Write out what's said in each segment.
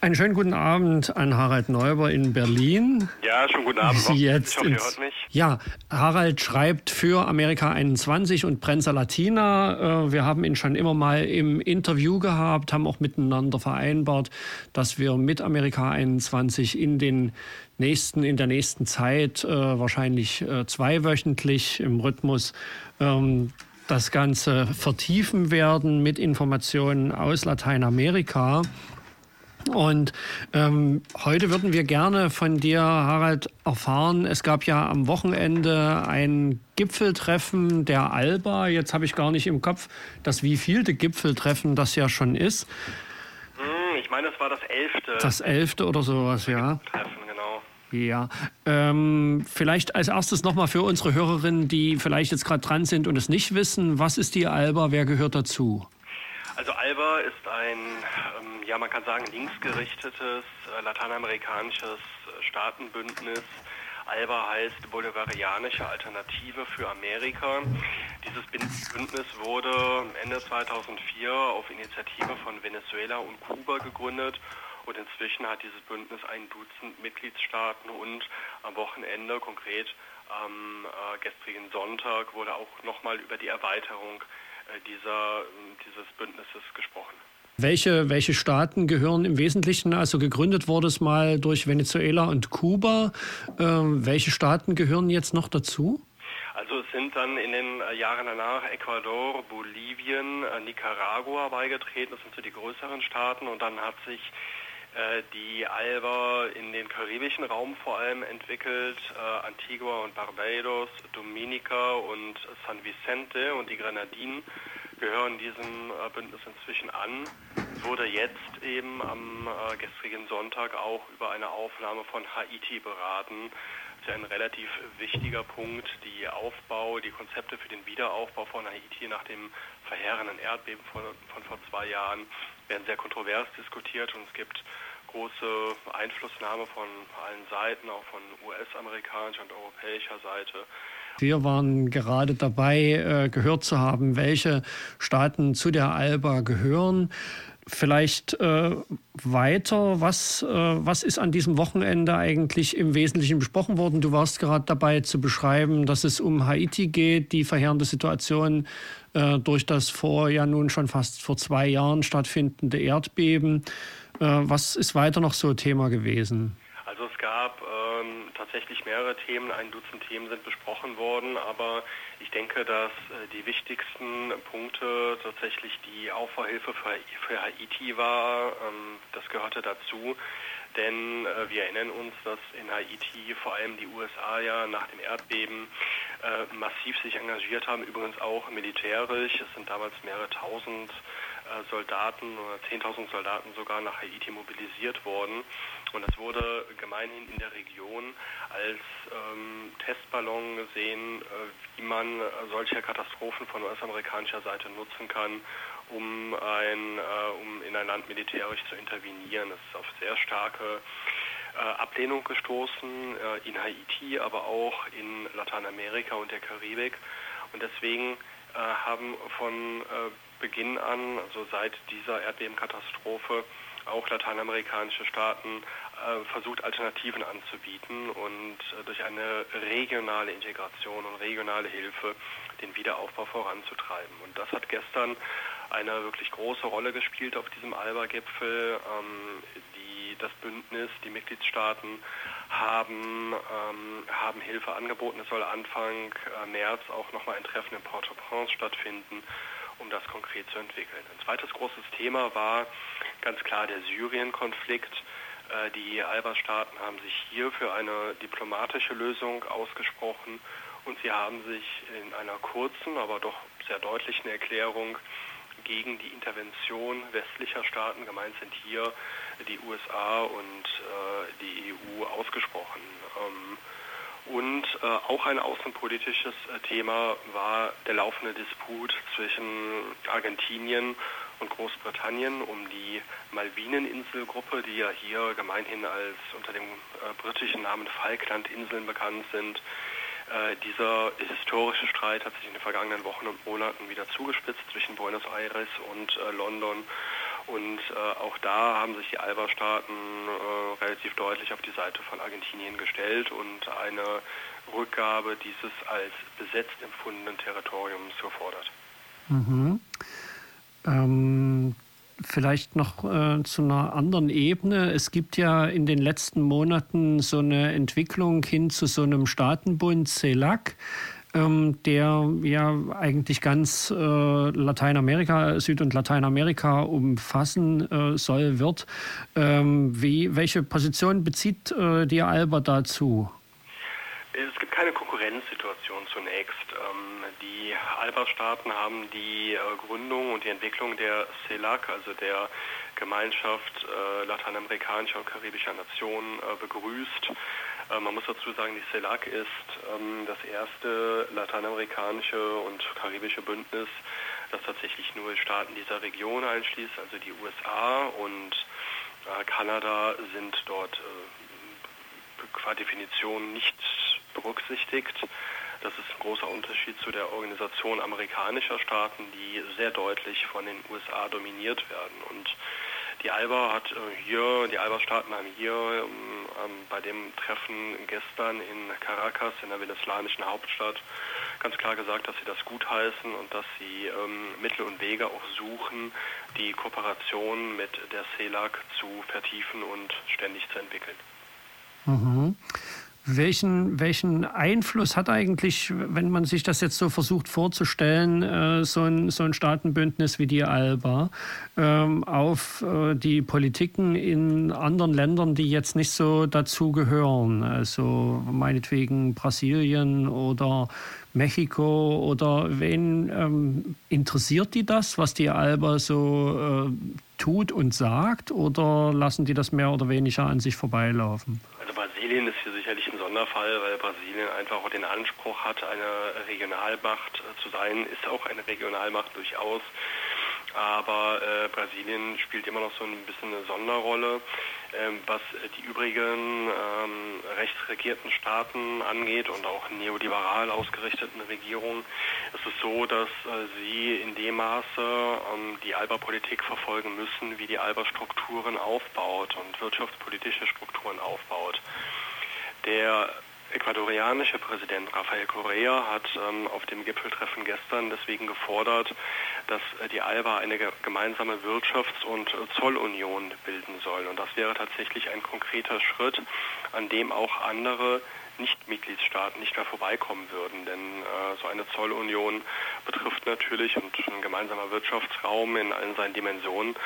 Einen schönen guten Abend an Harald Neuber in Berlin. Ja, schönen guten Abend. Sie jetzt ich hoffe, ihr hört mich. Ja, Harald schreibt für Amerika 21 und Prensa Latina. Äh, wir haben ihn schon immer mal im Interview gehabt, haben auch miteinander vereinbart, dass wir mit Amerika 21 in den nächsten, in der nächsten Zeit, äh, wahrscheinlich äh, zweiwöchentlich im Rhythmus, ähm, das Ganze vertiefen werden mit Informationen aus Lateinamerika. Und ähm, heute würden wir gerne von dir, Harald, erfahren. Es gab ja am Wochenende ein Gipfeltreffen der Alba. Jetzt habe ich gar nicht im Kopf, das wievielte Gipfeltreffen das ja schon ist. Hm, ich meine, es war das elfte. Das elfte oder sowas, ja. Treffen, genau. Ja, ähm, vielleicht als erstes nochmal für unsere Hörerinnen, die vielleicht jetzt gerade dran sind und es nicht wissen, was ist die Alba, wer gehört dazu? Also ALBA ist ein, ähm, ja man kann sagen, linksgerichtetes äh, lateinamerikanisches äh, Staatenbündnis. ALBA heißt Bolivarianische Alternative für Amerika. Dieses Bündnis wurde Ende 2004 auf Initiative von Venezuela und Kuba gegründet und inzwischen hat dieses Bündnis ein Dutzend Mitgliedstaaten und am Wochenende, konkret am äh, gestrigen Sonntag, wurde auch nochmal über die Erweiterung dieser, dieses Bündnisses gesprochen. Welche, welche Staaten gehören im Wesentlichen, also gegründet wurde es mal durch Venezuela und Kuba, äh, welche Staaten gehören jetzt noch dazu? Also es sind dann in den äh, Jahren danach Ecuador, Bolivien, äh, Nicaragua beigetreten, das sind so die größeren Staaten und dann hat sich äh, die Alba in den karibischen Raum vor allem entwickelt, äh, Antigua und Barbados, Dominica und San Vicente und die Grenadinen gehören diesem äh, Bündnis inzwischen an, wurde jetzt eben am äh, gestrigen Sonntag auch über eine Aufnahme von Haiti beraten. Das ist ja ein relativ wichtiger Punkt, die Aufbau, die Konzepte für den Wiederaufbau von Haiti nach dem verheerenden Erdbeben von, von vor zwei Jahren werden sehr kontrovers diskutiert und es gibt große Einflussnahme von allen Seiten, auch von US-amerikanischer und europäischer Seite. Wir waren gerade dabei, äh, gehört zu haben, welche Staaten zu der ALBA gehören. Vielleicht äh, weiter, was, äh, was ist an diesem Wochenende eigentlich im Wesentlichen besprochen worden? Du warst gerade dabei zu beschreiben, dass es um Haiti geht, die verheerende Situation äh, durch das vor ja nun schon fast vor zwei Jahren stattfindende Erdbeben. Äh, was ist weiter noch so Thema gewesen? Also es gab ähm, tatsächlich mehrere Themen, ein Dutzend Themen sind besprochen worden, aber ich denke, dass äh, die wichtigsten Punkte tatsächlich die Aufbauhilfe für, Haiti war. Ähm, das gehörte dazu, denn äh, wir erinnern uns, dass in Haiti vor allem die USA ja nach dem Erdbeben massiv sich engagiert haben, übrigens auch militärisch. Es sind damals mehrere tausend Soldaten oder 10.000 Soldaten sogar nach Haiti mobilisiert worden. Und das wurde gemeinhin in der Region als ähm, Testballon gesehen, äh, wie man solche Katastrophen von US-amerikanischer Seite nutzen kann, um, ein, äh, um in ein Land militärisch zu intervenieren. Das ist auf sehr starke äh, Ablehnung gestoßen, äh, in Haiti, aber auch in Lateinamerika und der Karibik. Und deswegen äh, haben von äh, Beginn an, also seit dieser Erdbebenkatastrophe, auch lateinamerikanische Staaten äh, versucht, Alternativen anzubieten und äh, durch eine regionale Integration und regionale Hilfe den Wiederaufbau voranzutreiben. Und das hat gestern eine wirklich große Rolle gespielt auf diesem Alba-Gipfel. Ähm, die, das Bündnis, die Mitgliedstaaten haben, ähm, haben Hilfe angeboten. Es soll Anfang äh, März auch nochmal ein Treffen in Port-au-Prince stattfinden um das konkret zu entwickeln. Ein zweites großes Thema war ganz klar der Syrien-Konflikt. Äh, die Alba-Staaten haben sich hier für eine diplomatische Lösung ausgesprochen und sie haben sich in einer kurzen, aber doch sehr deutlichen Erklärung gegen die Intervention westlicher Staaten, gemeint sind hier die USA und äh, die EU, ausgesprochen. Ähm, und äh, auch ein außenpolitisches äh, Thema war der laufende Disput zwischen Argentinien und Großbritannien um die Malvineninselgruppe, die ja hier gemeinhin als unter dem äh, britischen Namen Falklandinseln bekannt sind. Äh, dieser historische Streit hat sich in den vergangenen Wochen und Monaten wieder zugespitzt zwischen Buenos Aires und äh, London. Und äh, auch da haben sich die Alba-Staaten äh, relativ deutlich auf die Seite von Argentinien gestellt und eine Rückgabe dieses als besetzt empfundenen Territoriums gefordert. Mhm. Ähm, vielleicht noch äh, zu einer anderen Ebene. Es gibt ja in den letzten Monaten so eine Entwicklung hin zu so einem Staatenbund CELAC ähm, der ja eigentlich ganz äh, Lateinamerika, Süd- und Lateinamerika umfassen äh, soll, wird. Ähm, wie, welche Position bezieht äh, die Alba dazu? Es gibt keine Konkurrenzsituation zunächst. Ähm, die Alba-Staaten haben die äh, Gründung und die Entwicklung der CELAC, also der Gemeinschaft äh, lateinamerikanischer und karibischer Nationen, äh, begrüßt. Man muss dazu sagen, die CELAC ist ähm, das erste lateinamerikanische und karibische Bündnis, das tatsächlich nur Staaten dieser Region einschließt, also die USA und Kanada sind dort qua Definition nicht berücksichtigt. Das ist ein großer Unterschied zu der Organisation amerikanischer Staaten, die sehr deutlich von den USA dominiert werden. Und die ALBA hat hier, die ALBA-Staaten haben hier ähm, ähm, bei dem Treffen gestern in Caracas, in der venezolanischen Hauptstadt, ganz klar gesagt, dass sie das gutheißen und dass sie ähm, Mittel und Wege auch suchen, die Kooperation mit der CELAC zu vertiefen und ständig zu entwickeln. Mhm. Welchen, welchen Einfluss hat eigentlich, wenn man sich das jetzt so versucht vorzustellen, äh, so, ein, so ein Staatenbündnis wie die ALBA ähm, auf äh, die Politiken in anderen Ländern, die jetzt nicht so dazu gehören? Also meinetwegen Brasilien oder Mexiko oder wen ähm, interessiert die das, was die ALBA so äh, tut und sagt oder lassen die das mehr oder weniger an sich vorbeilaufen? Brasilien ist hier sicherlich ein Sonderfall, weil Brasilien einfach auch den Anspruch hat, eine Regionalmacht äh, zu sein, ist auch eine Regionalmacht durchaus. Aber äh, Brasilien spielt immer noch so ein bisschen eine Sonderrolle. Ähm, was die übrigen ähm, rechtsregierten Staaten angeht und auch neoliberal ausgerichteten Regierungen, ist es so, dass äh, sie in dem Maße ähm, die ALBA-Politik verfolgen müssen, wie die ALBA Strukturen aufbaut und wirtschaftspolitische Strukturen aufbaut. Der ecuadorianische Präsident Rafael Correa hat ähm, auf dem Gipfeltreffen gestern deswegen gefordert, dass äh, die ALBA eine gemeinsame Wirtschafts- und Zollunion bilden soll. Und das wäre tatsächlich ein konkreter Schritt, an dem auch andere nicht-Mitgliedstaaten nicht mehr vorbeikommen würden. Denn äh, so eine Zollunion betrifft natürlich und ein gemeinsamer Wirtschaftsraum in allen seinen Dimensionen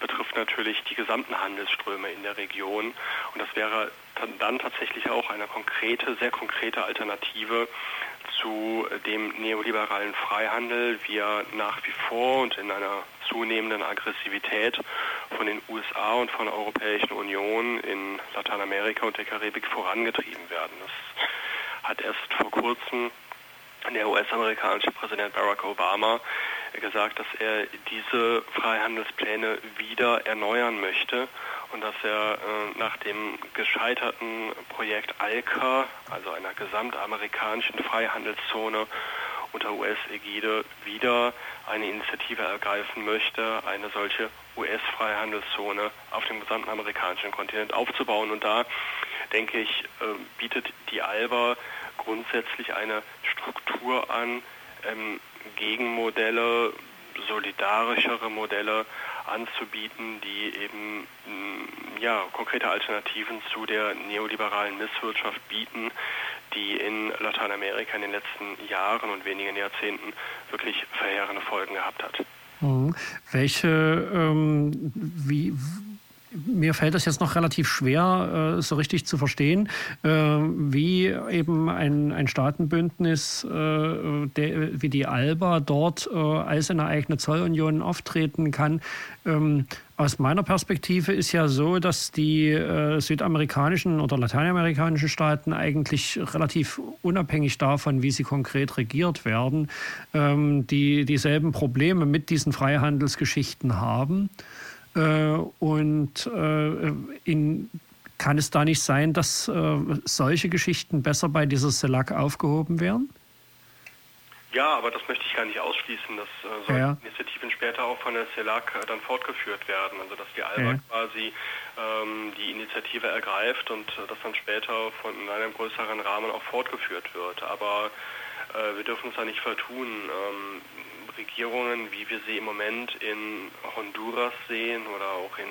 betrifft natürlich die gesamten Handelsströme in der Region. Und das wäre dann tatsächlich auch eine konkrete, sehr konkrete Alternative zu dem neoliberalen Freihandel, wie er nach wie vor und in einer zunehmenden Aggressivität von den USA und von der Europäischen Union in Lateinamerika und der Karibik vorangetrieben werden. Das hat erst vor kurzem der US-amerikanische Präsident Barack Obama gesagt, dass er diese Freihandelspläne wieder erneuern möchte und dass er äh, nach dem gescheiterten Projekt ALCA, also einer gesamtamerikanischen Freihandelszone unter US-Ägide, wieder eine Initiative ergreifen möchte, eine solche US-Freihandelszone auf dem gesamten amerikanischen Kontinent aufzubauen. Und da, denke ich, äh, bietet die ALBA grundsätzlich eine Struktur an, ähm, Gegenmodelle, solidarischere Modelle anzubieten, die eben mm, ja, konkrete Alternativen zu der neoliberalen Misswirtschaft bieten, die in Lateinamerika in den letzten Jahren und wenigen Jahrzehnten wirklich verheerende Folgen gehabt hat. Mhm. Welche, ähm, wie, mir fällt es jetzt noch relativ schwer, äh, so richtig zu verstehen, äh, wie eben ein, ein Staatenbündnis äh, wie die ALBA dort als eine eigene Zollunion auftreten kann. Ähm, aus meiner Perspektive ist ja so, dass die südamerikanischen oder lateinamerikanischen Staaten eigentlich relativ unabhängig davon, wie sie konkret regiert werden, ähm, die dieselben Probleme mit diesen Freihandelsgeschichten haben. Äh, und äh, in, kann es da nicht sein, dass äh, solche Geschichten besser bei dieser CELAC aufgehoben werden? Ja, aber das möchte ich gar nicht ausschließen, dass äh, solche ja. Initiativen später auch von der CELAC äh, dann fortgeführt werden. Also dass die ALBA ja. quasi ähm, die Initiative ergreift und äh, das dann später von in einem größeren Rahmen auch fortgeführt wird. Aber äh, wir dürfen uns da nicht vertun. Ähm, Regierungen, wie wir sie im Moment in Honduras sehen oder auch in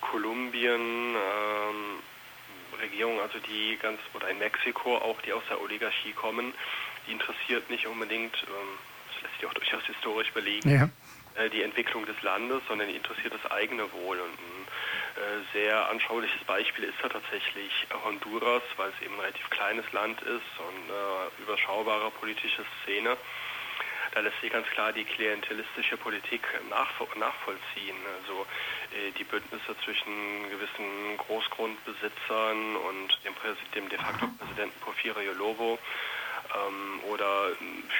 Kolumbien, ähm, Regierungen, also die ganz, oder in Mexiko auch, die aus der Oligarchie kommen, die interessiert nicht unbedingt, ähm, das lässt sich auch durchaus historisch belegen, ja. äh, die Entwicklung des Landes, sondern die interessiert das eigene Wohl. Und ein äh, sehr anschauliches Beispiel ist da tatsächlich Honduras, weil es eben ein relativ kleines Land ist und äh, überschaubare politische Szene da lässt sich ganz klar die klientelistische Politik nachvollziehen. Also äh, die Bündnisse zwischen gewissen Großgrundbesitzern und dem, dem de facto Präsidenten Porfirio Lobo ähm, oder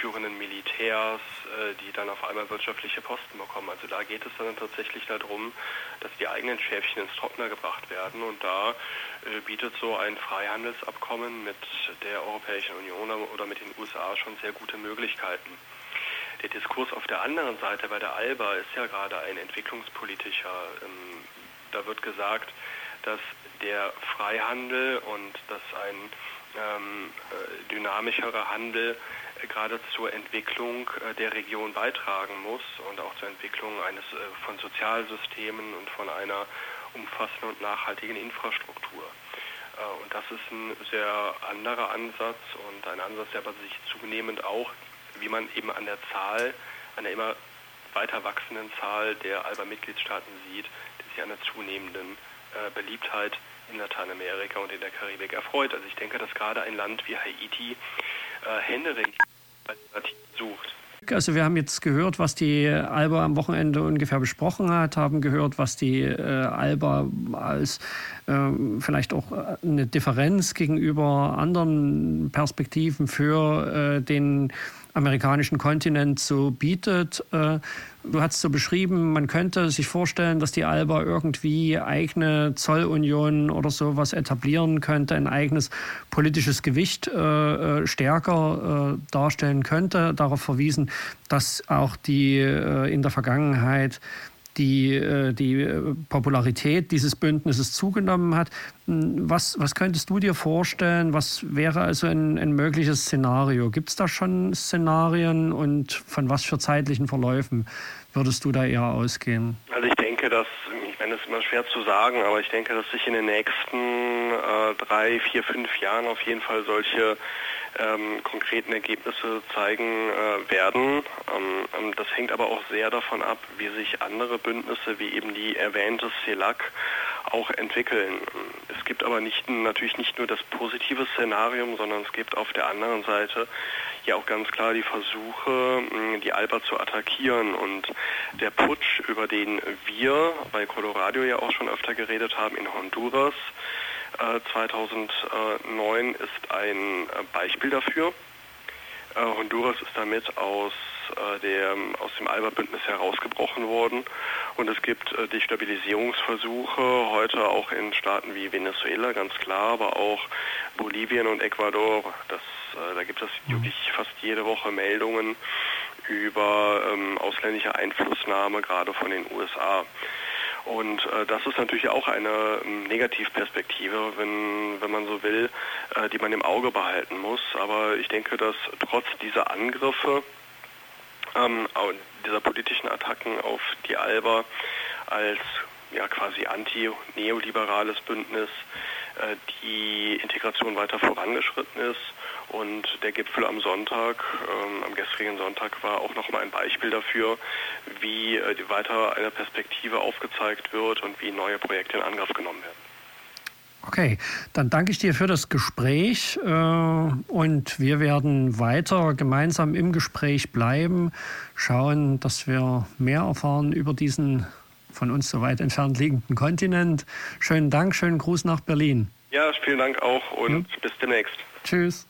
führenden Militärs, äh, die dann auf einmal wirtschaftliche Posten bekommen. Also da geht es dann tatsächlich darum, dass die eigenen Schäfchen ins Trockner gebracht werden und da äh, bietet so ein Freihandelsabkommen mit der Europäischen Union oder mit den USA schon sehr gute Möglichkeiten. Der Diskurs auf der anderen Seite bei der ALBA ist ja gerade ein entwicklungspolitischer. Ähm, da wird gesagt, dass der Freihandel und dass ein ähm, äh, dynamischerer Handel äh, gerade zur Entwicklung äh, der Region beitragen muss und auch zur Entwicklung eines von Sozialsystemen und von einer umfassenden und nachhaltigen Infrastruktur. Und das ist ein sehr anderer Ansatz und ein Ansatz, der aber sich zunehmend auch wie man eben an der Zahl, an der immer weiter wachsenden Zahl der ALBA-Mitgliedstaaten sieht, die sich an der zunehmenden äh, Beliebtheit in Lateinamerika und in der Karibik erfreut. Also ich denke, dass gerade ein Land wie Haiti äh, händeringend sucht. Also wir haben jetzt gehört, was die Alba am Wochenende ungefähr besprochen hat, haben gehört, was die äh, Alba als äh, vielleicht auch äh, eine Differenz gegenüber anderen Perspektiven für äh, den amerikanischen Kontinent so bietet. Äh, du hast so beschrieben, man könnte sich vorstellen, dass die ALBA irgendwie eigene Zollunion oder sowas etablieren könnte, ein eigenes politisches Gewicht äh, äh, stärker darstellen könnte. Darauf verwiesen, dass auch die in der Vergangenheit die, äh, die äh, Popularität dieses Bündnisses zugenommen hat. Hm, was, was könntest du dir vorstellen? Was wäre also ein, ein mögliches Szenario? Gibt es da schon Szenarien und von was für zeitlichen Verläufen würdest du da eher ausgehen? Also ich denke, dass, ich meine, es ist immer schwer zu sagen, aber ich denke, dass sich in den nächsten äh, drei, vier, fünf Jahren auf jeden Fall solche ähm, konkreten Ergebnisse zeigen äh, werden. Ähm, ähm, das hängt aber auch sehr davon ab, wie sich andere Bündnisse wie eben die erwähnte CELAC auch entwickeln. Es gibt aber nicht, natürlich nicht nur das positive Szenarium, sondern es gibt auf der anderen Seite ja auch ganz klar die Versuche, die Alba zu attackieren. Und der Putsch, über den wir bei Colorado ja auch schon öfter geredet haben in Honduras, 2009 äh, ist ein äh, Beispiel dafür. Äh, Honduras ist damit aus, der, aus dem Alba-Bündnis herausgebrochen worden und es gibt Destabilisierungsversuche heute auch in Staaten wie Venezuela, ganz klar, aber auch Bolivien und Ecuador. Das, da gibt es mhm. wirklich fast jede Woche Meldungen über ähm, ausländische Einflussnahme, gerade von den USA. Und äh, das ist natürlich auch eine ähm, Negativperspektive, wenn, wenn man so will, äh, die man im Auge behalten muss. Aber ich denke, dass trotz dieser Angriffe, ähm, dieser politischen Attacken auf die Alba als ja quasi anti-neoliberales Bündnis äh, die Integration weiter vorangeschritten ist und der Gipfel am Sonntag, ähm, am gestrigen Sonntag, war auch nochmal ein Beispiel dafür, wie äh, weiter eine Perspektive aufgezeigt wird und wie neue Projekte in Angriff genommen werden. Okay, dann danke ich dir für das Gespräch äh, und wir werden weiter gemeinsam im Gespräch bleiben, schauen, dass wir mehr erfahren über diesen von uns so weit entfernt liegenden Kontinent. Schönen Dank, schönen Gruß nach Berlin. Ja, vielen Dank auch und ja. bis demnächst. Tschüss.